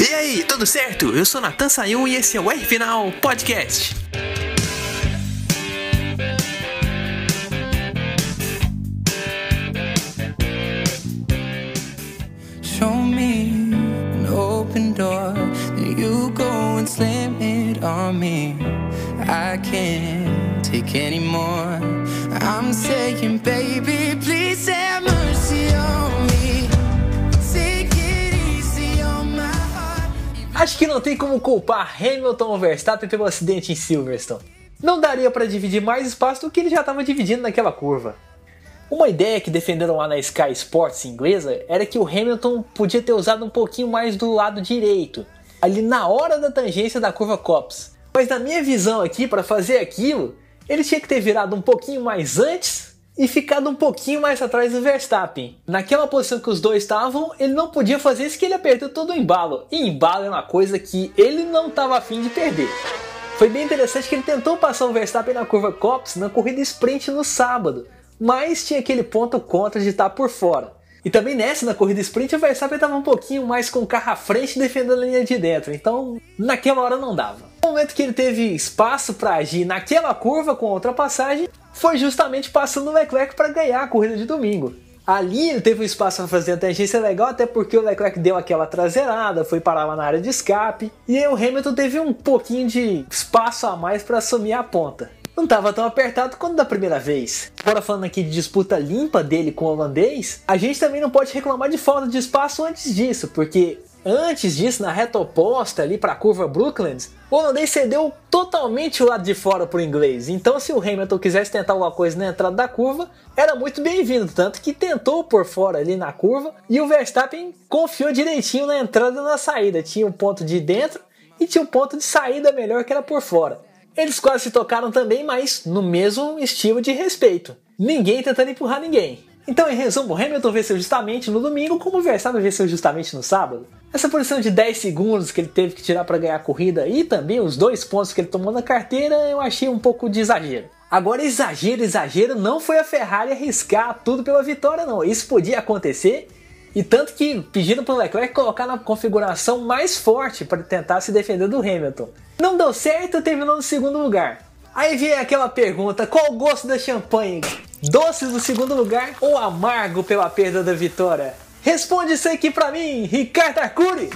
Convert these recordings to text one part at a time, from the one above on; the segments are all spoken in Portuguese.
E aí, tudo certo? Eu sou Natan Sayun e esse é o R Final Podcast. Show me an open door, then you go and slam it on me. I can't take anymore. I'm saying, baby, please Acho que não tem como culpar Hamilton ou Verstappen pelo acidente em Silverstone. Não daria para dividir mais espaço do que ele já estava dividindo naquela curva. Uma ideia que defenderam lá na Sky Sports inglesa era que o Hamilton podia ter usado um pouquinho mais do lado direito, ali na hora da tangência da curva Copse. Mas na minha visão aqui, para fazer aquilo, ele tinha que ter virado um pouquinho mais antes e ficado um pouquinho mais atrás do Verstappen. Naquela posição que os dois estavam, ele não podia fazer isso que ele perdeu todo o embalo. E embalo é uma coisa que ele não estava afim de perder. Foi bem interessante que ele tentou passar o Verstappen na curva Copse na corrida sprint no sábado, mas tinha aquele ponto contra de estar por fora. E também nessa, na corrida sprint, o Verstappen estava um pouquinho mais com o carro à frente defendendo a linha de dentro, então naquela hora não dava. O momento que ele teve espaço para agir naquela curva com a ultrapassagem foi justamente passando o Leclerc para ganhar a corrida de domingo. Ali ele teve um espaço para fazer a tangência legal, até porque o Leclerc deu aquela traseirada, foi parar lá na área de escape, e aí o Hamilton teve um pouquinho de espaço a mais para assumir a ponta não estava tão apertado quanto da primeira vez. Agora falando aqui de disputa limpa dele com o holandês, a gente também não pode reclamar de falta de espaço antes disso, porque antes disso, na reta oposta ali para a curva Brooklands, o holandês cedeu totalmente o lado de fora para o inglês. Então, se o Hamilton quisesse tentar alguma coisa na entrada da curva, era muito bem-vindo. Tanto que tentou por fora ali na curva e o Verstappen confiou direitinho na entrada e na saída. Tinha um ponto de dentro e tinha um ponto de saída melhor que era por fora. Eles quase se tocaram também, mas no mesmo estilo de respeito. Ninguém tentando empurrar ninguém. Então, em resumo, Hamilton venceu justamente no domingo, como o Verstappen venceu justamente no sábado. Essa posição de 10 segundos que ele teve que tirar para ganhar a corrida e também os dois pontos que ele tomou na carteira, eu achei um pouco de exagero. Agora, exagero, exagero, não foi a Ferrari arriscar tudo pela vitória, não. Isso podia acontecer e tanto que pediram para o Leclerc colocar na configuração mais forte para tentar se defender do Hamilton. Não deu certo, terminou no segundo lugar. Aí vem aquela pergunta: qual o gosto da champanhe? Doce do segundo lugar ou amargo pela perda da vitória? Responde isso aqui pra mim, Ricardo Arcuri!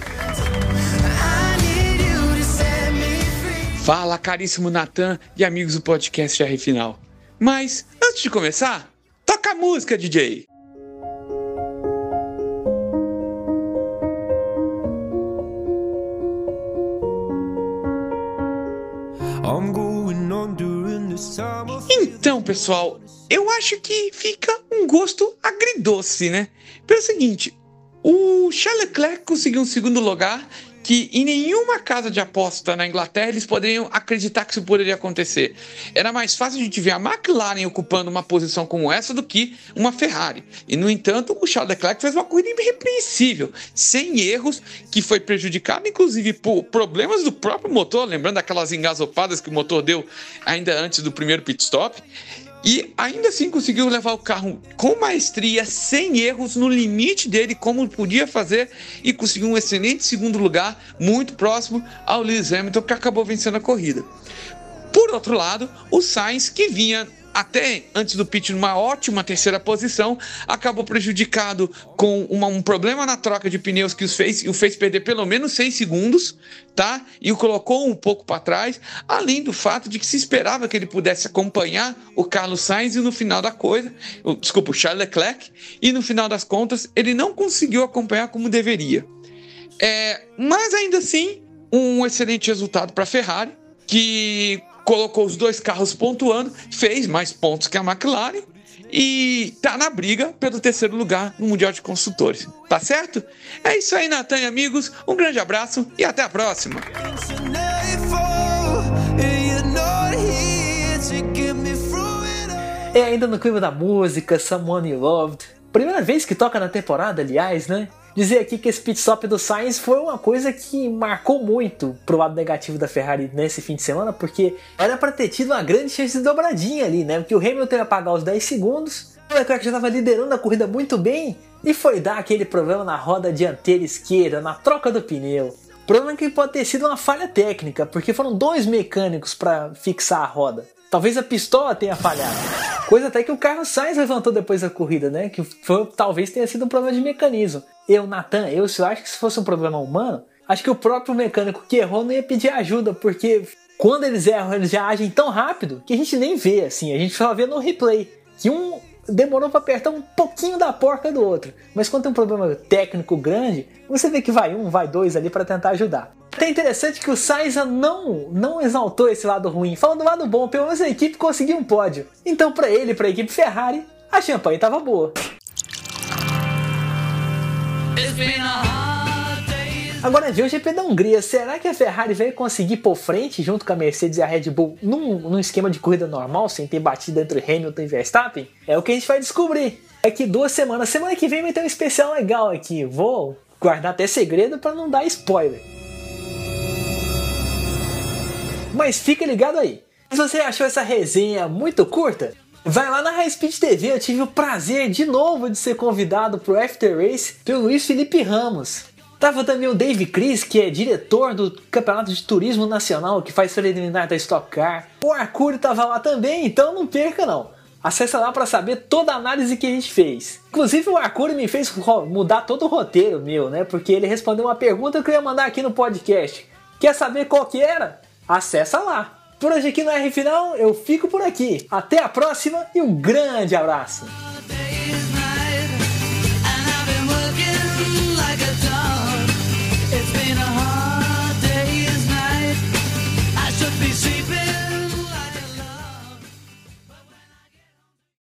Fala, caríssimo Natan e amigos do podcast R Final. Mas, antes de começar, toca a música, DJ! Então, pessoal, eu acho que fica um gosto agridoce, né? Pelo seguinte, o Charles Leclerc conseguiu um segundo lugar que em nenhuma casa de aposta na Inglaterra eles poderiam acreditar que isso poderia acontecer. Era mais fácil a gente ver a McLaren ocupando uma posição como essa do que uma Ferrari. E, no entanto, o Charles Leclerc fez uma corrida irrepreensível, sem erros, que foi prejudicado, inclusive, por problemas do próprio motor, lembrando aquelas engasopadas que o motor deu ainda antes do primeiro pit stop. E ainda assim conseguiu levar o carro com maestria, sem erros, no limite dele, como podia fazer, e conseguiu um excelente segundo lugar, muito próximo ao Lewis Hamilton, que acabou vencendo a corrida. Por outro lado, o Sainz, que vinha até antes do pit numa ótima terceira posição, acabou prejudicado com uma- um problema na troca de pneus que os fez, o fez perder pelo menos 6 segundos, tá? E o colocou um pouco para trás, além do fato de que se esperava que ele pudesse acompanhar o Carlos Sainz e no final da coisa, o- desculpa, o Charles Leclerc, e no final das contas ele não conseguiu acompanhar como deveria. É, mas ainda assim, um excelente resultado para a Ferrari, que colocou os dois carros pontuando, fez mais pontos que a McLaren e tá na briga pelo terceiro lugar no Mundial de Construtores. Tá certo? É isso aí, Natan e amigos. Um grande abraço e até a próxima. All. É ainda no clima da música, Someone You Loved. Primeira vez que toca na temporada, aliás, né? Dizer aqui que esse pit stop do Sainz foi uma coisa que marcou muito pro lado negativo da Ferrari nesse fim de semana, porque era para ter tido uma grande chance de dobradinha ali, né? Porque o Hamilton ia pagar os 10 segundos, o Leclerc já estava liderando a corrida muito bem e foi dar aquele problema na roda dianteira esquerda, na troca do pneu. O problema é que pode ter sido uma falha técnica, porque foram dois mecânicos para fixar a roda. Talvez a pistola tenha falhado. Coisa até que o Carlos Sainz levantou depois da corrida, né? Que foi, talvez tenha sido um problema de mecanismo. Eu, Nathan, eu, eu acho que se fosse um problema humano, acho que o próprio mecânico que errou não ia pedir ajuda, porque quando eles erram, eles já agem tão rápido que a gente nem vê, assim, a gente só vê no replay. Que um demorou para apertar um pouquinho da porca do outro. Mas quando tem um problema técnico grande, você vê que vai um, vai dois ali para tentar ajudar. É interessante que o Sainz não, não exaltou esse lado ruim, falando do lado bom, pelo menos a equipe conseguiu um pódio. Então, para ele, para a equipe Ferrari, a champanhe estava boa. Agora viu o GP da Hungria, será que a Ferrari vai conseguir por frente junto com a Mercedes e a Red Bull num, num esquema de corrida normal, sem ter batido entre Hamilton e Verstappen? É o que a gente vai descobrir. Daqui duas semanas, semana que vem vai ter um especial legal aqui. Vou guardar até segredo para não dar spoiler. Mas fica ligado aí. Se você achou essa resenha muito curta, vai lá na High Speed TV. Eu tive o prazer de novo de ser convidado pro After Race pelo Luiz Felipe Ramos. Tava também o Dave Chris, que é diretor do Campeonato de Turismo Nacional, que faz preliminar da Stock Car. O Arcúrio tava lá também, então não perca não. Acesse lá para saber toda a análise que a gente fez. Inclusive o Arcúrio me fez mudar todo o roteiro meu, né? Porque ele respondeu uma pergunta que eu ia mandar aqui no podcast. Quer saber qual que era? Acessa lá. Por hoje aqui no R Final, eu fico por aqui. Até a próxima e um grande abraço!